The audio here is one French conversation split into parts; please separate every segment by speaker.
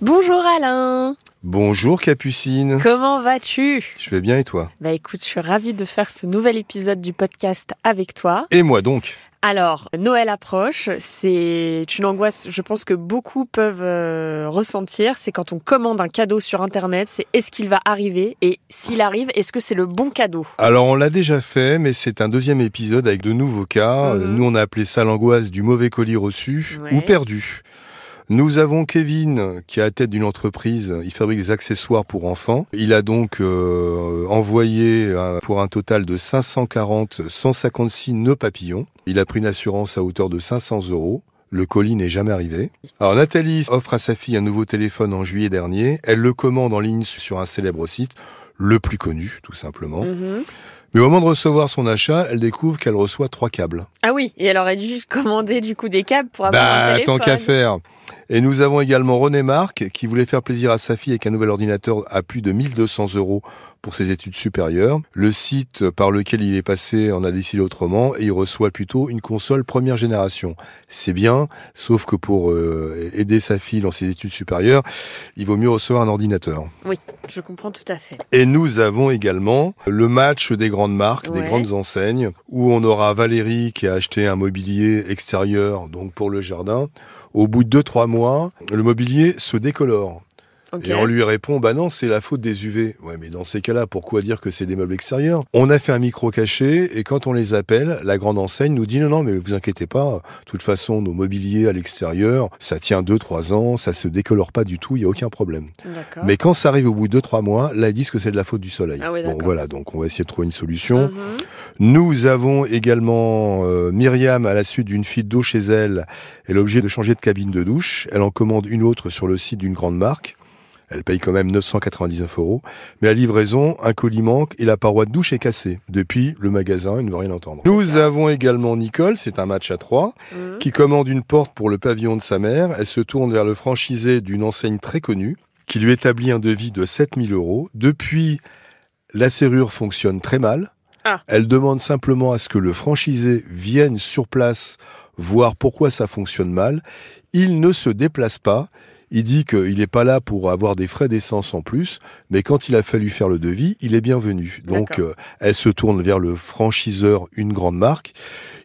Speaker 1: Bonjour Alain
Speaker 2: Bonjour Capucine.
Speaker 1: Comment vas-tu?
Speaker 2: Je vais bien et toi?
Speaker 1: Bah écoute, je suis ravie de faire ce nouvel épisode du podcast avec toi.
Speaker 2: Et moi donc?
Speaker 1: Alors, Noël approche, c'est une angoisse, je pense que beaucoup peuvent euh, ressentir, c'est quand on commande un cadeau sur Internet, c'est est-ce qu'il va arriver? Et s'il arrive, est-ce que c'est le bon cadeau?
Speaker 2: Alors on l'a déjà fait, mais c'est un deuxième épisode avec de nouveaux cas.
Speaker 1: Mhm.
Speaker 2: Nous on a appelé ça l'angoisse du mauvais colis reçu
Speaker 1: Ouais.
Speaker 2: ou perdu. Nous avons Kevin qui est à la tête d'une entreprise, il fabrique des accessoires pour enfants. Il a donc euh, envoyé euh, pour un total de 540 156 nœuds papillons. Il a pris une assurance à hauteur de 500 euros. Le colis n'est jamais arrivé. Alors Nathalie offre à sa fille un nouveau téléphone en juillet dernier. Elle le commande en ligne sur un célèbre site, le plus connu tout simplement.
Speaker 1: Mhm.
Speaker 2: Mais au moment de recevoir son achat, elle découvre qu'elle reçoit trois câbles.
Speaker 1: Ah oui, et elle aurait dû commander du coup des câbles pour avoir un
Speaker 2: Bah,
Speaker 1: téléphone.
Speaker 2: tant qu'à faire. Et nous avons également René Marc qui voulait faire plaisir à sa fille avec un nouvel ordinateur à plus de 1200 euros pour ses études supérieures. Le site par lequel il est passé en a décidé autrement et il reçoit plutôt une console première génération. C'est bien, sauf que pour euh, aider sa fille dans ses études supérieures, il vaut mieux recevoir un ordinateur.
Speaker 1: Oui, je comprends tout à fait.
Speaker 2: Et nous avons également le match des grandes marques, des grandes enseignes, où on aura Valérie qui a acheté un mobilier extérieur, donc pour le jardin. Au bout de 2-3 mois, le mobilier se décolore. Et on lui répond, bah non, c'est la faute des UV. Ouais, mais dans ces cas-là, pourquoi dire que c'est des meubles extérieurs? On a fait un micro caché et quand on les appelle, la grande enseigne nous dit non, non, mais vous inquiétez pas. De toute façon, nos mobiliers à l'extérieur, ça tient 2-3 ans, ça se décolore pas du tout, il y a aucun problème. Mais quand ça arrive au bout de 2-3 mois, là, ils disent que c'est de la faute du soleil.
Speaker 1: Ah oui,
Speaker 2: bon, voilà, donc on va essayer de trouver une solution.
Speaker 1: Mhm.
Speaker 2: Nous avons également euh, Myriam, à la suite d'une fuite d'eau chez elle, elle est obligée de changer de cabine de douche. Elle en commande une autre sur le site d'une grande marque. Elle paye quand même 999 euros. Mais à livraison, un colis manque et la paroi de douche est cassée. Depuis, le magasin il ne veut rien entendre. Nous avons également Nicole, c'est un match à trois,
Speaker 1: Mhm.
Speaker 2: qui commande une porte pour le pavillon de sa mère. Elle se tourne vers le franchisé d'une enseigne très connue, qui lui établit un devis de 7000 euros. Depuis, la serrure fonctionne très mal.
Speaker 1: Ah.
Speaker 2: Elle demande simplement à ce que le franchisé vienne sur place voir pourquoi ça fonctionne mal. Il ne se déplace pas. Il dit qu'il n'est pas là pour avoir des frais d'essence en plus, mais quand il a fallu faire le devis, il est bienvenu. Donc, euh, elle se tourne vers le franchiseur, une grande marque,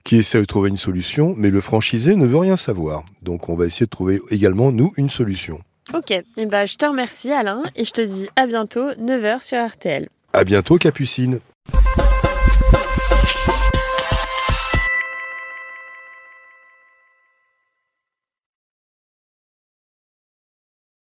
Speaker 2: qui essaie de trouver une solution, mais le franchisé ne veut rien savoir. Donc, on va essayer de trouver également, nous, une solution.
Speaker 1: Ok, et ben, je te remercie Alain et je te dis à bientôt 9h sur RTL.
Speaker 2: À bientôt, Capucine.